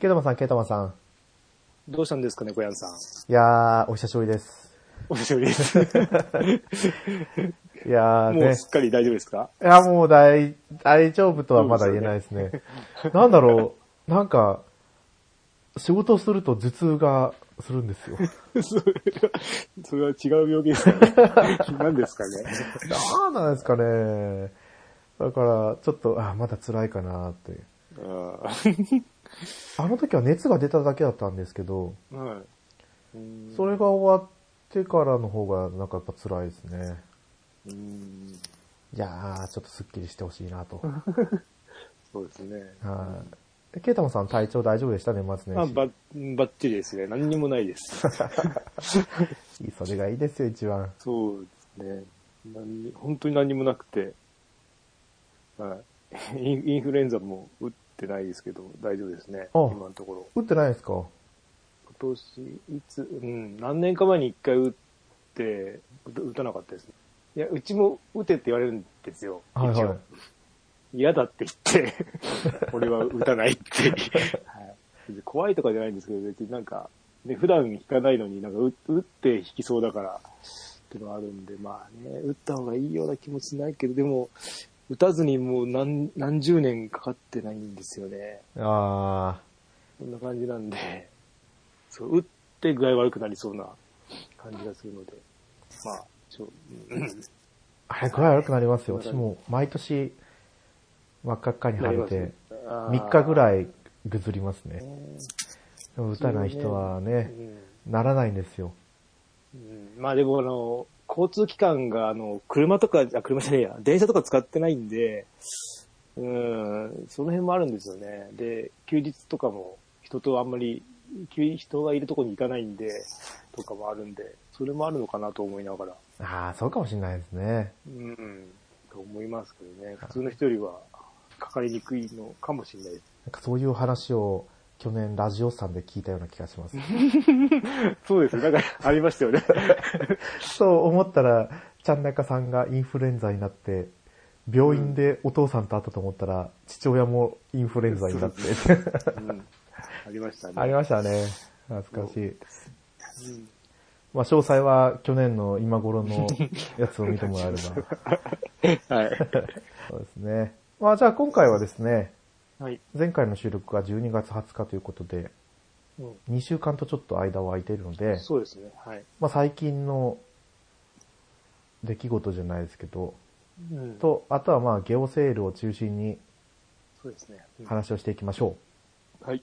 ケイタマさん、ケイタマさん。どうしたんですかね、小山さん。いやー、お久しぶりです。お久しぶりです。いやーね。もうすっかり大丈夫ですか？いや、もう大、大丈夫とはまだ言えないですね。なんだろう、なんか、仕事すると頭痛がするんですよ。それは、それは違う病気ですかね。何ですかね？なんなんですかね。だから、ちょっと、あ、まだ辛いかなって。ああの時は熱が出ただけだったんですけど、ーはい。うんそれが終わってからの方がなんかやっぱ辛いですね。うんいやー、ちょっとスッキリしてほしいなと。そうですね。はい。ケイタマさん体調大丈夫でした年末あ、年始？ば、ばっちりですね。何にもないです。それがいいですよ、一番。そうですね。何に本当に何にもなくて。はい。インインフルエンザも打ってないですけど、大丈夫ですね。あ今のところ。打ってないですか？今年、いつ、うん、何年か前に一回打って、打打たなかったですね。いや、うちも打てって言われるんですよ。はいはい。嫌だって言って、俺は打たないって。はい、怖いとかじゃないんですけど、別になんか、ね、普段引かないのになんか打打って引きそうだから、っていうのがあるんで、まあね、打った方がいいような気もしないけど、でも、打たずにもう何、何十年かかってないんですよね。あそんな感じなんで、そう、打って具合悪くなりそうな感じがするので、まあ、ちょ、うん。ー、あれ、具合悪くなりますよ。私も毎年、真っ赤っかに腫れて、あー。3日ぐらいぐずりますね。ね。でも打たない人はうね、ん。ならないんですよ。うん。まあでもあの、交通機関があの、車とか、あ、車じゃねえや、電車とか使ってないんで、うん、その辺もあるんですよね。で、休日とかも人とあんまり、休人がいるところに行かないんで、とかもあるんで、それもあるのかなと思いながら、ああ、そうかもしれないですね。うん、と思いますけどね。普通の人よりはかかりにくいのかもしれないです。なんかそういう話を去年ラジオさんで聞いたような気がします。そうですね。なんかありましたよね。そう思ったら、ちゃんなかさんがインフルエンザになって、病院でお父さんと会ったと思ったら、父親もインフルエンザになって。うん、ありましたね。ありましたね。懐かしい。うんまあ、詳細は去年の今頃のやつを見てもらえれば。はい。そうですね。まあ、じゃあ今回はですね、はい。前回の収録が12月20日ということで、うん2週間とちょっと間を空いているので、そうですね。はい。まあ、最近の出来事じゃないですけど、うん、と、あとはまあ、ゲオセールを中心にそうですね。うん話をしていきましょはい。う。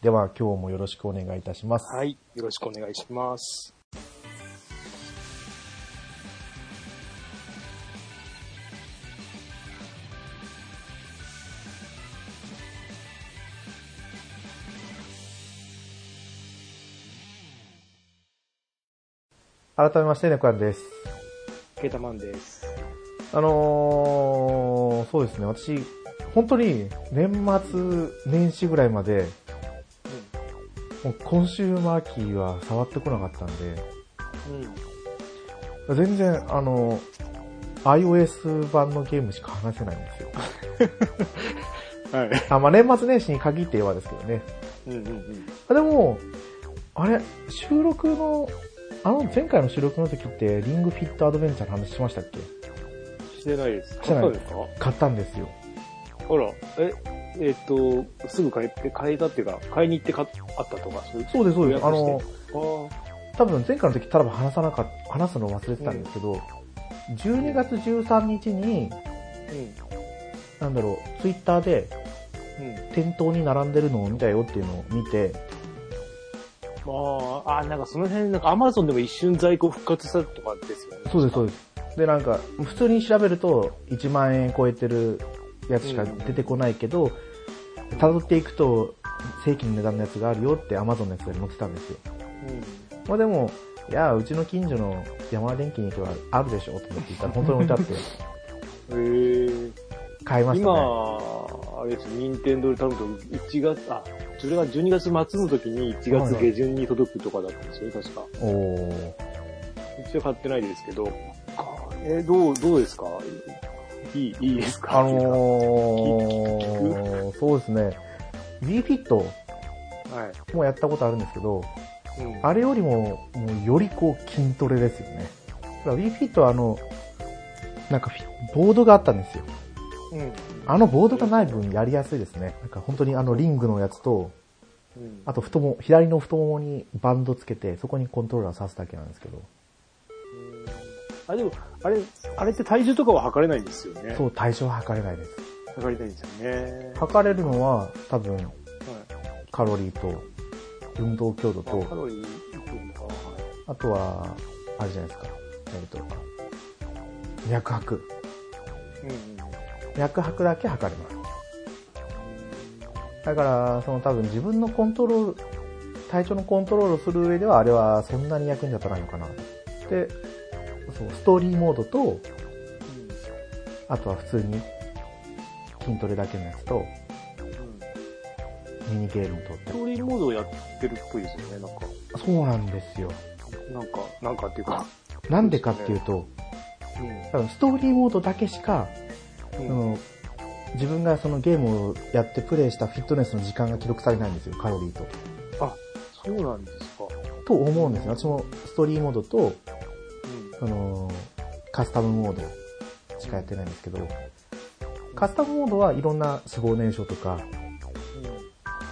では、今日もよろしくお願いいたします。はい。よろしくお願いします。改めまして、ネコヤンです。ケータマンです。あのー、そうですね、私、本当に年末年始ぐらいまで、もうコンシューマーキーは触ってこなかったんで、うん。全然、あの、iOS 版のゲームしか話せないんですよ。はい。あ、まあ、年末年始に限って言えばですけどね。うんうんうん。あでも、あれ、収録の、あの前回の収録の時って、リングフィットアドベンチャーの話しましたっけ？してないです。してない買ったんですか？買ったんですよ。あら、え、えっ、と、すぐ買えて、買えたっていうか、買いに行って買っあったとか、そうです、そうです。あのあ多分前回の時ただ話さなかった、話すの忘れてたんですけど、12月13日に、あ、なんだろう、ツイッターでうん。うん。店頭に並んでるのを見たよっていうのを見て、ああ、あ、なんかその辺、なんかアマゾンでも一瞬在庫復活したとかですよね。そうです、そうです。で、なんか、普通に調べると1万円超えてるやつしか出てこないけど、辿っていくと正規の値段のやつがあるよって Amazon のやつで載ってたんですよ。まあでも、いや、うちの近所の山田電機に行けばあるでしょと思って言ったら本当に置いてあって、うん。へえ。買いましたね。今、あれです、任天堂で多分1月、あ、それが12月末の時に1月下旬に届くとかだったんですよね、確か。おー。一応買ってないですけど。えーどう、どうですか？いい、いいですか？あのー、そうですね。WeFit はい。もやったことあるんですけど、うんあれよりも、もうよりこう筋トレですよね。だから WeFit はあの、なんかフィボードがあったんですよ。うん。あのボードがない分やりやすいですね。なんか本当にあのリングのやつと、うん。あと太も、左の太ももにバンドつけて、そこにコントローラー刺すだけなんですけど。あ、でも、あれ、あれって体重とかは測れないんですよね。そう、対象は測れないです。測りたいんですよね。測れるのは多分はい。カロリーと運動強度カと、ロリーあとは、あれじゃないですか。えっ、と、脈拍。うんうん。脈拍だけ測れます。だから、その多分自分のコントロール、体調のコントロールをする上では、あれはそんなに役に立たないのかな。で、そう、ストーリーモードと、あとは普通に筋トレだけのやつと、ミニゲームとってスト。ーリーモードをやってるっぽいですよね、なんか。そうなんですよ。なんか、なんかっていうか。なんでかっていうと、多分ストーリーモードだけしか、うん。その自分がそのゲームをやってプレイしたフィットネスの時間が記録されないんですよ、カロリーと。あ、そうなんですか。と思うんですよ。私もストーリーモードと、うん。その、カスタムモードしかやってないんですけど、カスタムモードはいろんな脂肪燃焼とか、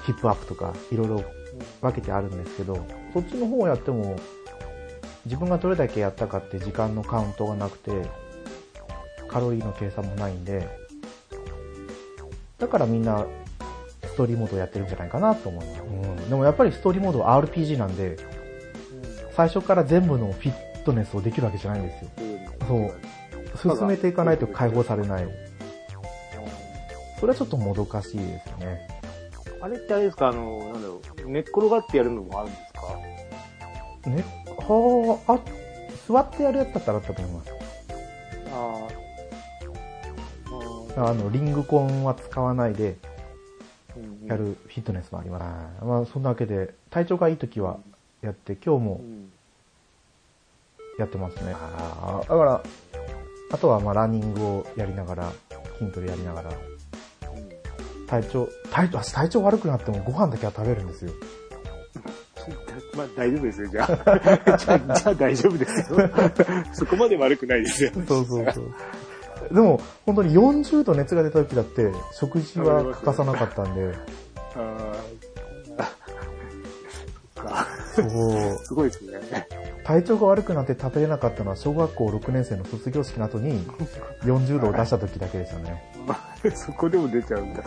ヒップアップとか、いろいろ分けてあるんですけど、そっちの方をやっても、自分がどれだけやったかって時間のカウントがなくて、カロリーの計算もないんで、だからみんな、ストーリーモードをやってるんじゃないかなと思います。うん、でもやっぱりストーリーモードは RPG なんで、最初から全部のフィットネスをできるわけじゃないんですよ。そう。進めていかないと解放されない。それはちょっともどかしいですよね。あれってあれですか、あの、なんだろう、寝っ転がってやるのもあるんですか？ね、はあ、あ、座ってやるやつだったらあったと思います。あの、リングコンは使わないであ、やるフィットネスもあります。まあ、そんなわけで、体調がいい時はやって、今日もうん。やってますね。だから、あとはまあランニングをやりながら、筋トレやりながら、体調、体調、私体調悪くなってもご飯だけは食べるんですよ。まあ大丈夫ですよ、じゃあ。じゃあ、じゃあ大丈夫ですよ。そこまで悪くないですよ。そうそうそう。でも、本当に40度熱が出た時だって、食事は欠かさなかったんで、あーかそう、すごいですね。体調が悪くなって食べれなかったのは小学校6年生の卒業式の後に40度を出した時だけですよね。そこでも出ちゃうんだ。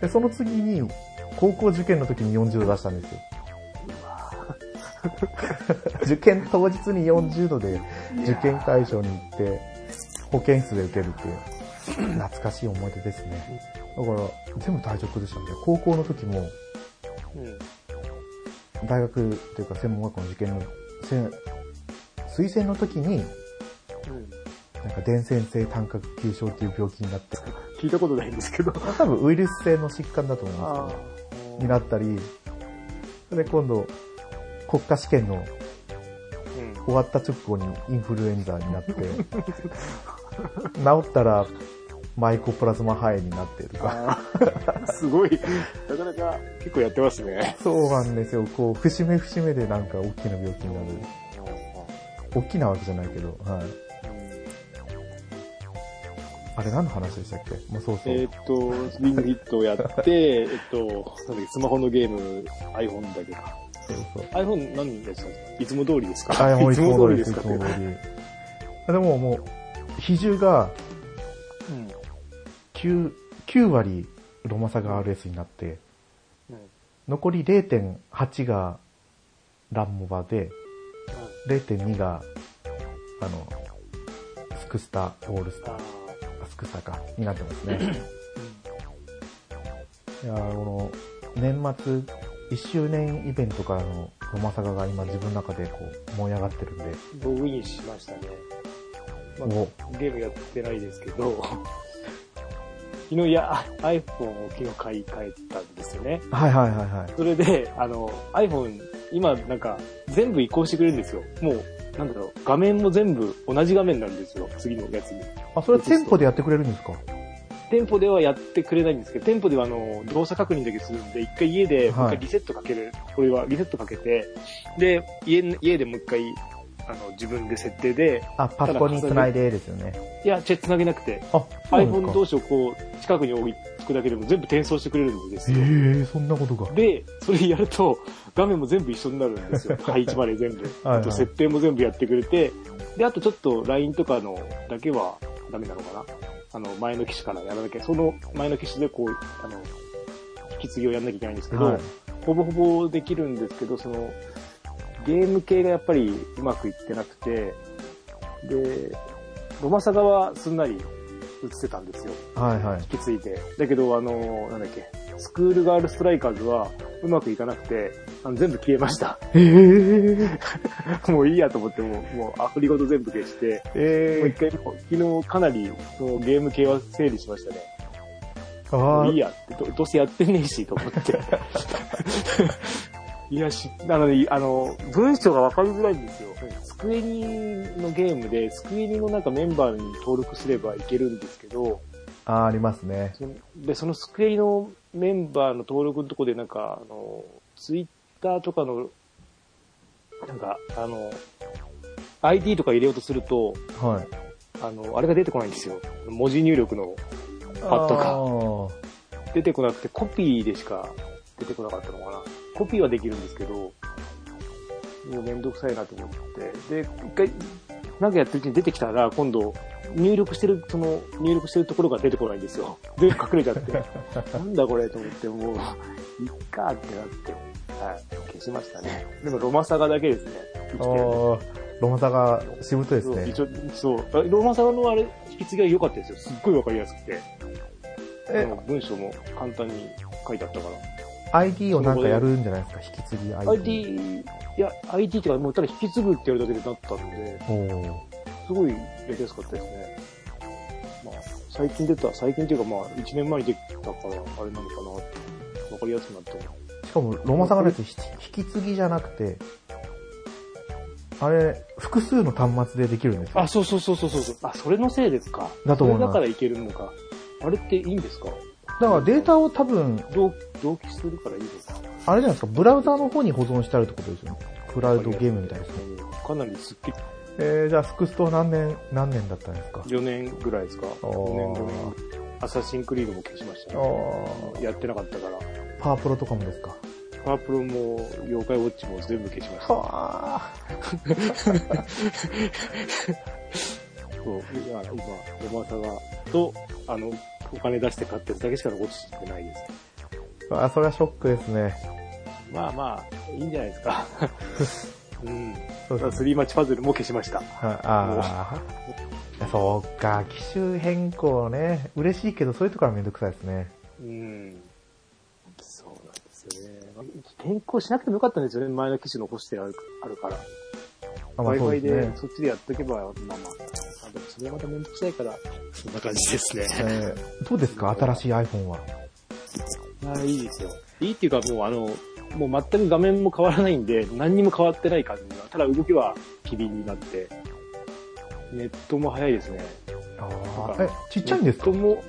で、その次に、高校受験の時に40度出したんですよ。受験当日に40度で受験会場に行って、保健室で受けるっていう、懐かしい思い出ですね。だから、全部体調崩したんで、高校の時も、大学というか専門学校の受験の、せ推薦の時に、うんなんか伝染性単核球症っていう病気になって、聞いたことないんですけど。多分ウイルス性の疾患だと思うんですけど、になったり、で今度、国家試験のうん終わった直後にインフルエンザになって、治ったらマイコプラズマ肺炎になってるとか。すごい。なかなか結構やってますね。そうなんですよ。こう、節目節目でなんか大きな病気になる。大きなわけじゃないけど、はい。あれ何の話でしたっけ？もうそうそう。えーっと、リングヒットをやって、えっと、スマホのゲーム、iPhone だけか。iPhone 何ですか？いつも通りですか？あ、もういつも通りいです、いつつも通り。でもももう、比重がうん。9、9割ロマサガ RS になって、うん。残り0.8がランモバで、0.2が、あの、スクスタ、オールスター、スクスタか、になってますね。いやーこの、年末、1周年イベントからのロマサガが今自分の中でこう燃え上がってるんで、ーログインしましたね。まあおゲームやってないですけど、昨日いや、iPhone を昨日買い替えたんですよね。はいはいはいはい。それで、あの、iPhone、今なんか全部移行してくれるんですよ。もう、なんだろう、画面も全部同じ画面なんですよ。次のやつに。あ、それは店舗でやってくれるんですか？店舗ではやってくれないんですけど、店舗ではあの、動作確認だけするんで、一回家でもう一回リセットかける、これはリセットかけて、で、家、家でもう一回、あの、自分で設定で、あ、パソコンにつないでですよね。いや、チェ繋げなくて、あ、iPhone。同士をこう、近くに置くだけでも全部転送してくれるんですええよ。ー、そんなことが。で、それやると、画面も全部一緒になるんですよ。配置まで全部。はいはいあと設定も全部やってくれて、で、あとちょっと LINE とかのだけはダメなのかな。あの、前の機種からやらなきゃ、その前の機種でこう、あの、引き継ぎをやんなきゃいけないんですけど、はいほぼほぼできるんですけど、その、ゲーム系がやっぱりうまくいってなくて、で、ロマサガはすんなり映ってたんですよ。はいはい。引き継いで。だけど、あの、なんだっけ、スクールガールストライカーズはうまくいかなくて、あの全部消えました。ええー、もういいやと思って、もう、もうアフリごと全部消して、もうえ一回、昨日かなりそのゲーム系は整理しましたね。ー、あーもういいやって、どどうせやってねえし、と思って。いやし、なので、あの、文章がわかりづらいんですよ。スクエニのゲームで、スクエニのなんかメンバーに登録すればいけるんですけど、あー、ありますね。で、そのスクエニのメンバーの登録のとこで、なんか、あの、ツイッターとかの、なんか、あの、ID とか入れようとすると、はい。あの、あれが出てこないんですよ。文字入力のパッドがが。出てこなくて、コピーでしか出てこなかったのかな。コピーはできるんですけど、もうめんどくさいなと思って。で、一回、なんかやってるうちに出てきたら、今度、入力してる、その、入力してるところが出てこないんですよ。で、隠れちゃって。なんだこれと思って、もう、いっかってなって、はい、消しましたね。でも、ロマサガだけですね。生きてるおー、ロマサがしぶといですね。そうそう。あロマサガのあれ、引き継ぎは良かったですよ。すっごいわかりやすくて。え文章も簡単に書いてあったから。ID をなんかやるんじゃないですか、引き継ぎ ID。ID、いや、ID っていうか、もうただ引き継ぐってやるだけでなったんで、すごいやりやすかったですね。まあ、最近出た、最近っていうかまあ、1年前に出たから、あれなのかなって、わかりやすくなってます。しかも、ロマサガのやつ、ひ引き継ぎじゃなくて、あれ、複数の端末でできるんですよ。あ、そうそうそうそうそう。あ、それのせいですか。だと思いますそれだからいけるのか。あれっていいんですか？だからデータを多分、同同期するからいいのか。あれじゃないですか、ブラウザの方に保存してあるってことですよね。クラウドゲームみたいですね。かなりすっきり、えー、じゃあ、スクスト何年、何年だったんですか？4年ぐらいですか。おー4年、5年。アサシンクリードも消しましたあね。ーやってなかったから。パワープロとかもですか？パワープロも、妖怪ウォッチも全部消しました。はそう、今、ロマサガと、あの、お金出して買ったやつだけしか残してないです。あ。あ、それはショックですね。まあまあ、いいんじゃないですか。うん。そうですね。スリーマッチパズルも消しました。はああ。そうか、機種変更ね。嬉しいけど、そういうところはめんどくさいですね。うん。そうなんですよね。転校しなくてもよかったんですよね。前の機種残してあるあるから。あまあそう Wi-Fi でそっちでやっとけば、まあまあ。あでもそれはまためんどくさいから、そんな感じですね。えーどうですか？新しい iPhone は。ああ、いいですよ。いいっていうか、もうあの、もう全く画面も変わらないんで、何にも変わってない感じが。ただ動きは機敏になって、ネットも早いですね。あなんかーえ、ちっちゃいんですか？ネットも、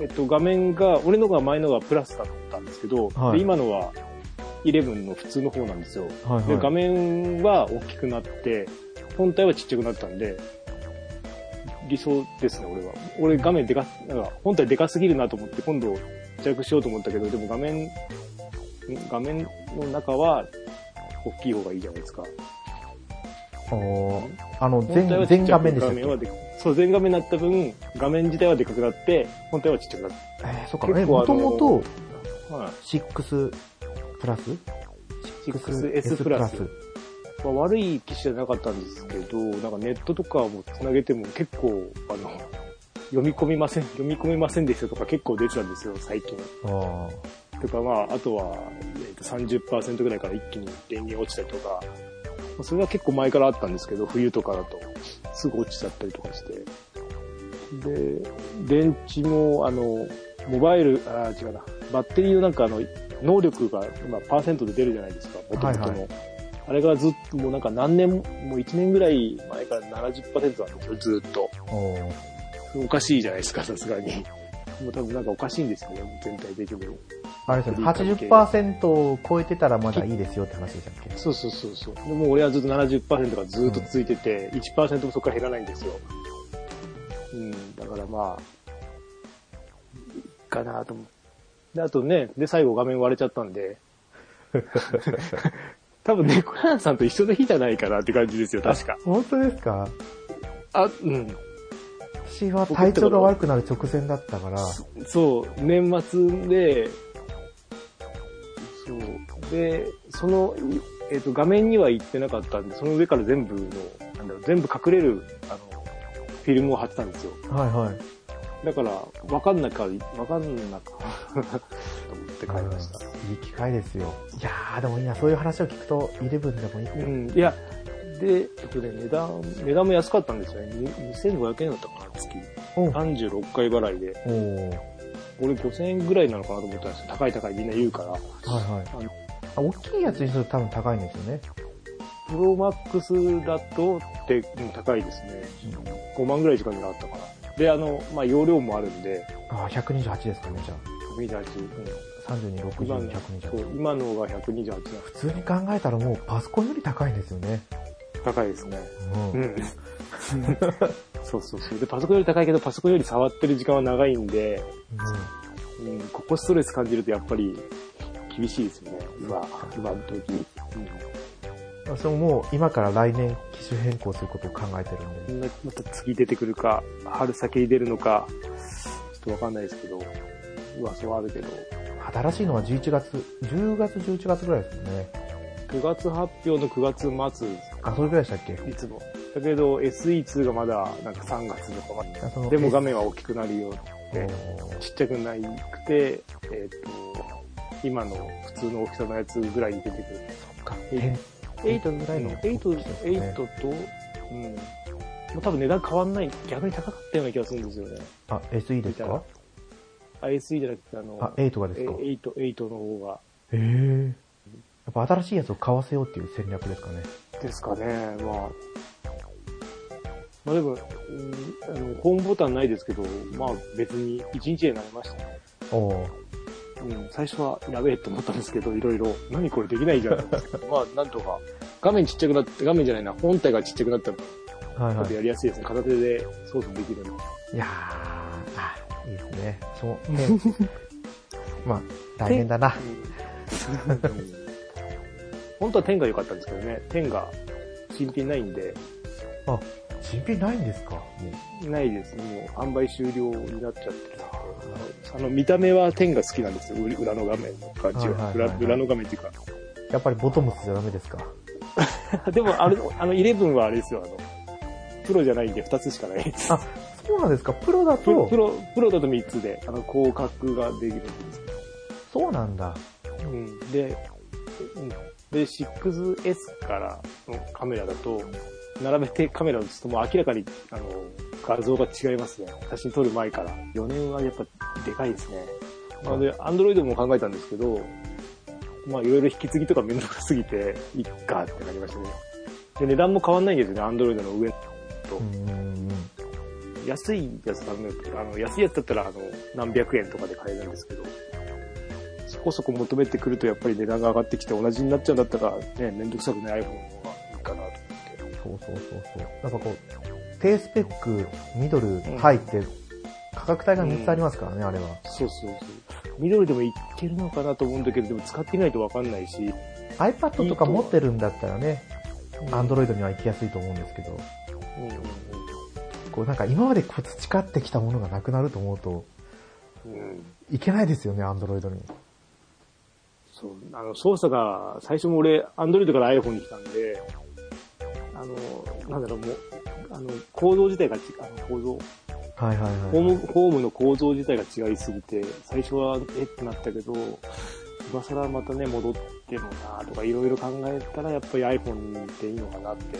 えっと、画面が、俺のが前のがプラスだったんですけど、はいで今のは11の普通の方なんですよ。で、画はいはい。面は大きくなって、本体はちっちゃくなったんで、理想ですね、俺は。俺画面でか、なんか本体でかすぎるなと思って今度弱しようと思ったけど、でも画面、ん画面の中は大きい方がいいじゃないですか。あの、全、画面でしたっけ？画面はでかそう、全画面になった分、画面自体はでかくなって、本体はちっちゃくなっえー、そっか。え、もともとた。はい。6プラス？6S プラス。まあ、悪い機種じゃなかったんですけど、なんかネットとかも繋げても結構、あの、読み込みません、読み込めませんでしたとか結構出てたんですよ、最近。あとかまあ、あとは、えーと30%ぐらいから一気に電源落ちたりとか、まあそれは結構前からあったんですけど、冬とかだと、すぐ落ちちゃったりとかして。で、電池も、あの、モバイル、あー違うな、バッテリーのなんかあの、能力が今パーセントで出るじゃないですか、もともとの。はいはあれがずっと、もうなんか何年も、もう1年ぐらい前から70%なんですよ、ずっと。あ。おかしいじゃないですか、さすがに。もう多分なんかおかしいんですよね、全体的に。あれですよね、フリー関係80%を超えてたらまだいいですよって話でしたっけ？そうそうそうそう。でもう俺はずっと70%がずっと続いてて、1%もそこから減らないんですよ。うん、だからまあ、いいかなと思って。で、あとね、で、最後画面割れちゃったんで、多分ね、コナンさんと一緒の日じゃないかなって感じですよ、確か。本当ですか？あ、うん。私は体調が悪くなる直前だったから、そう、年末で、そう。で、その、いえっ、と、画面には行ってなかったんで、その上から全部の、なんだろう、全部隠れる、あの、フィルムを貼ってたんですよ。はいはい。だから、わかんなか、わかんなか、と思って買いました。いい機会ですよ。いやー、でもいいな、そういう話を聞くと、イレブンでもいいかも。うん、いや、で、えっとね、値段、値段も安かったんですよね。に2500円だったかな、月。おう36回払いで。俺5000円ぐらいなのかなと思ったんですよ。高い高いみんな言うから。はいあはいの。あ、大きいやつにすると多分高いんですよね。プロマックスだとって、うん高いですね。5万ぐらい時間になったかな。で、あの、まあ、容量もあるんで、あ、128ですかね、じゃ128、あ。32、うん、60、今の128。が128な普通に考えたらもうパソコンより高いんですよね。高いですね。うん。うん。そうそうそう。で、パソコンより高いけど、パソコンより触ってる時間は長いんで、うん、ここストレス感じるとやっぱり厳しいですよね。今、今の時。うん。それももう今から来年機種変更することを考えてるんで。うん。ままた次出てくるか、春先に出るのか、ちょっとわかんないですけど、噂はあるけど、新しいのは11月、10月、11月ぐらいですよね。9月発表の9月末、あ、それぐらいでしたっけ？いつも。だけど SE2 がまだなんか3月とかまで。でも画面は大きくなるよって、おーちっちゃくないくて、えっ、と、今の普通の大きさのやつぐらいに出てくる。そっか。え10 8ぐらいの8、ね8と、うん。もう多分値段変わんない。逆に高かったような気がするんですよね。あ、SE ですか？ISE じゃなくて、あの、あ、8がですえか8、8の方が。へえ。やっぱ新しいやつを買わせようっていう戦略ですかね。ですかね、まあ。まあでも、うんあの、ホームボタンないですけど、まあ別に1日でなりましたね。おーうん、最初はやべえと思ったんですけど、いろいろ、何これできないじゃん。まあなんとか、画面ちっちゃくなって、画面じゃないな、本体がちっちゃくなったら、ちはいはい。やりやすいですね。片手で操作できるの。いやー、あ、いいですね。そう、ね。まあ、大変だな。うん本当は10が良かったんですけどね、10が新品ないんで、あ、新品ないんですか？もうないです。もう販売終了になっちゃってるあの、見た目は10が好きなんですよ。裏裏の画面の感じは。はいはいはいはい裏裏の画面っていうか。やっぱりボトムスじゃダメですか？でも、あれ、あの、11はあれですよ、あの、プロじゃないんで2つしかないです。あそうなんですか？プロだと？プロ、プ、ロ、プロだと3つで、あの、広角ができるんですそうなんだ。うん。で、うん。で、6S からのカメラだと、並べてカメラを映すともう明らかに、あの、画像が違いますね。写真撮る前から。4年はやっぱでかいですね。なので、アンドロイドも考えたんですけど、まあいろいろ引き継ぎとかめんどくさすぎて、いっかってなりましたね。で、値段も変わんないんですよね、アンドロイドの上と。安いやつだね、あの、安いやつだったら、あの、何百円とかで買えるんですけど、そこそこ求めてくるとやっぱり値段が上がってきて同じになっちゃうんだったら、ね、めんどくさくない iPhone のそうそうそうそう。なんかこう、低スペック、ミドル入って、価格帯が3つありますからね、あれは。そうそうそう。ミドルでもいけるのかなと思うんだけど、でも使ってみないとわかんないし、iPad とか持ってるんだったらね、アンドロロイドには行きやすいと思うんですけど、イうんうんこうなんか今までこう培ってきたものがなくなると思うと、うん。うん。いけないですよね、アンドロイドに。そう、あの、操作が、最初も俺、アンドロイドから iPhone に来たんで、あの、なんだろう、もう、あの、構造自体が違う、あの構造、はいはいはい。ホーム、ホームの構造自体が違いすぎて、最初はえってなったけど、今更またね、戻ってもなとかいろいろ考えたら、やっぱり iPhone でいいのかなって。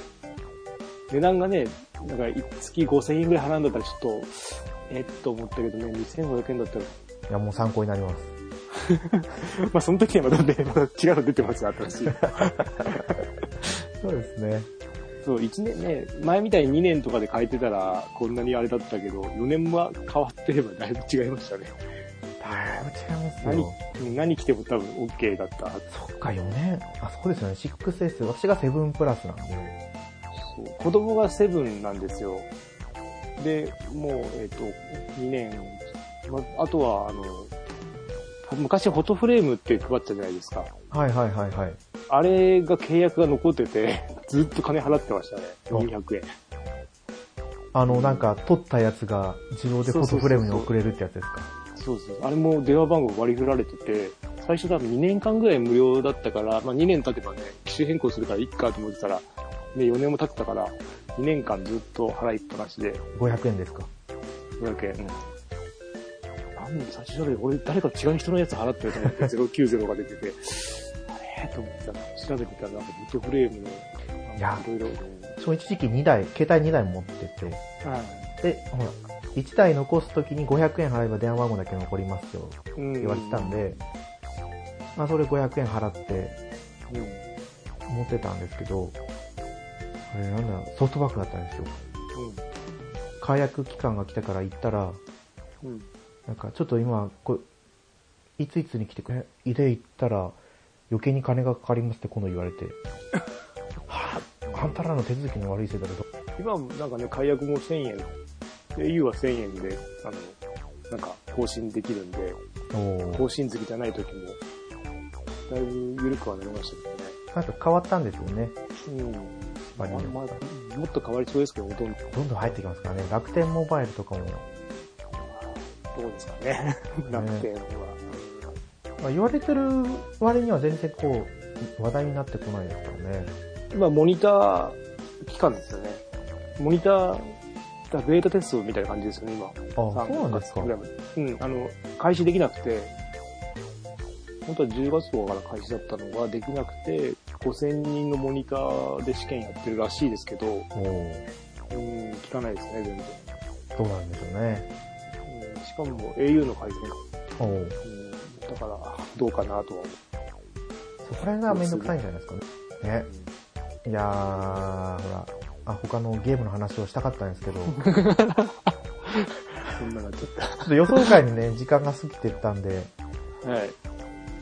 値段がね、なんか月5000円ぐらい払うんだったらちょっと、えっと思ったけどね、2500円だったら、いや、もう参考になります。まあその時はまたね、また違うの出てますよ、新しい。そうですね。そう、1年ね、前みたいに2年とかで変えてたら、こんなにあれだったけど、4年は変わってればだいぶ違いましたね。だいぶ違います何よ。、何着ても多分 OK だった。そっか、4年。あ、そうですよね。6S。私が7プラスなんで。そう子供が7なんですよ。で、もう、えっ、と、2年、ま、あとは、あの、昔フォトフレームって配ったじゃないですか。はいはいはいはい。あれが契約が残ってて、ずっと金払ってましたね。400円。あの、なんか、撮ったやつが自動でフォトフレームに送れるってやつですか？そうそう。あれも電話番号割り振られてて、最初多分2年間ぐらい無料だったから、まあ2年経てばね、機種変更するからいっかと思ってたら、ね、4年も経ってたから、2年間ずっと払いっぱなしで、500円ですか？500円。うん。なんで最初調べて、俺誰か違う人のやつ払ってると思って、090が出てて、あれ？と思ってたら、調べてたらなんかフォトフレームの、いやいろいろね、そう一時期2台、携帯2台持ってて、はい。で、ほら、1台残すときに500円払えば電話番号だけ残りますよ、うん言われてたんで、まあそれ500円払ってうん。持ってたんですけど、あれなんだ、ソフトバンクだったんですよ。解約期間が来たから行ったら、うん。うん。なんかちょっと今、こいついつに来てくれ、いで行ったら余計に金がかかりますって今度言われて、はぁ、あんたらの手続きの悪いせいだけど、今、なんかね、解約も1000円。au は1000円で、あの、なんか更新できるんで、更新月じゃない時も、だいぶ緩くはなりましたけどね。なんか変わったんですよね。うん。まあ、もっと変わりそうですけど、ほとんど。どんどん入ってきますからね。楽天モバイルとかも、どうですかね。楽天は。まあ、言われてる割には全然こう、話題になってこないですからね。今、モニター期間ですよね。モニター、だベータテストみたいな感じですよね、今。あ、そうなんですか3。月ぐらいまでうん、あの、開始できなくて、本当は10月とかから開始だったのができなくて、5000人のモニターで試験やってるらしいですけど、うん、聞かないですね、全然。どうなんでしょうね。うん、しかも au の回線が、おーうん、だから、どうかなとは思う。そこら辺がめんどくさいんじゃないですかね。ね。いやー、ほら、あ、他のゲームの話をしたかったんですけど、ち ょそんななっちゃっっと予想外にね、時間が過ぎてったんで、た。はい。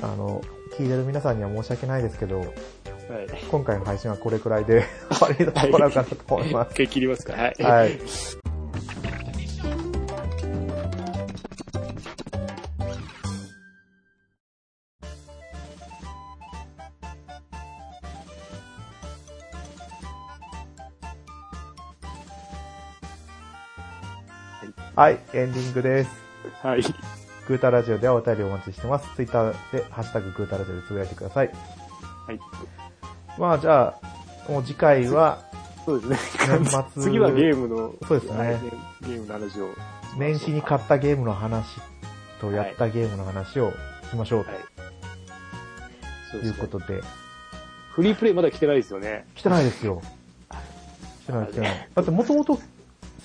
あの、聞いてる皆さんには申し訳ないですけど、はい。今回の配信はこれくらいで終わりにしてもらおうかなと思います。一回切りますかはい。はい。はい、エンディングです。はい。グータラジオではお便りお待ちしてます。ツイッターで、ハッシュタググータラジオでつぶやいてください。はい。まあじゃあ、もう次回は、そうですね。年末 次はゲームの、そうですねはいゲームの話を。年始に買ったゲームの話とやったゲームの話をしましょうはい。そということで、フリープレイまだ来てないですよね。来てないですよ。来てない来てない。だってもともと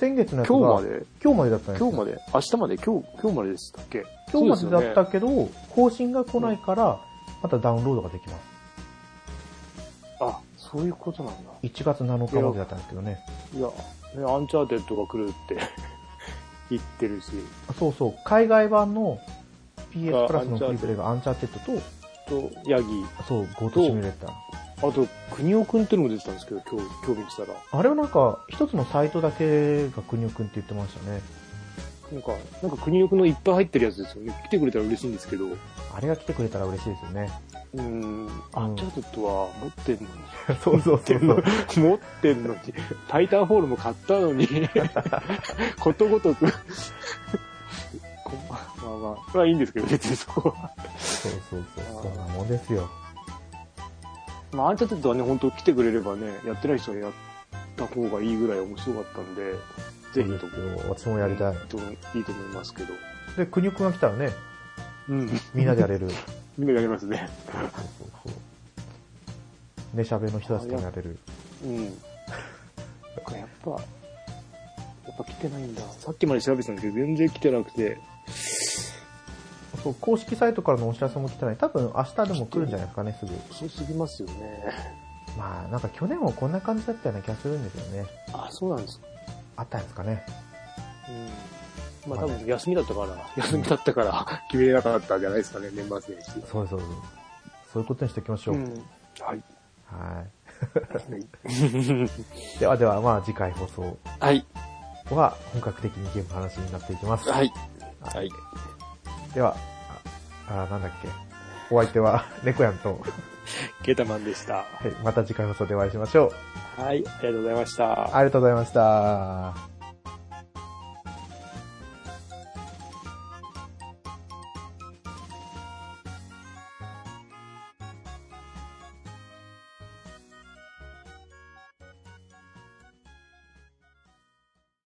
先月のやつが今日まで？今日までだったんですよ。今日まで？明日まで？今日、今日まででしたっけ？今日までだったけど、更新が来ないから、またダウンロードができます。あ、そういうことなんだ。1月7日までだったんですけどね。いや、ね、アンチャーテッドが来るって 言ってるし、そうそう、海外版の PS あプラスのフリープレイがアンチャーテッドと、と、ヤギ、そう、ゴートシミュレーター。あと、くにおくんっていうのも出てたんですけど、今日、今日見てたら。あれはなんか、一つのサイトだけがくにおくんって言ってましたね。なんか、なんかくにおくんのいっぱい入ってるやつですよね。来てくれたら嬉しいんですけど、あれが来てくれたら嬉しいですよね。うーん、アンチャーテッドは持ってんのに。そうそうそう。持ってんのに、タイタンフォールも買ったのに、ことごとく、こまあまあ、まあいいんですけど、別にそこは。そうそうそう。そんなもんですよ。まあ、アンチャーテッドはね、本当来てくれればね、やってない人はやった方がいいぐらい面白かったんで、ぜひとも、私もやりたい。といいと思いますけど。で、国尾くんが来たらね、うん。みんなでやれる。みんなやりますね。そうそうそう。ねしゃべの人たちともやれる。うん。なんかやっぱ、やっぱ来てないんだ。さっきまで調べてたんだけど、全然来てなくて。そう、公式サイトからのお知らせも来てない。多分明日でも来るんじゃないですかね、すぐ。遅すぎますよね。まあ、なんか去年もこんな感じだったような気がするんですよね。あ、そうなんですか。あったんですかね。うん。まあ多分休みだったから、休みだったから決めれなかったんじゃないですかね、年末年始。そうそうそう。そういうことにしておきましょう。うん。はい。はい。ではでは、まあ次回放送はい。は本格的にゲームの話になっていきます。はい。はい。では、あ、あなんだっけ。お相手は、猫やんと、ケータマンでした。はい、また次回放送でお会いしましょう。はい。ありがとうございました。ありがとうございました。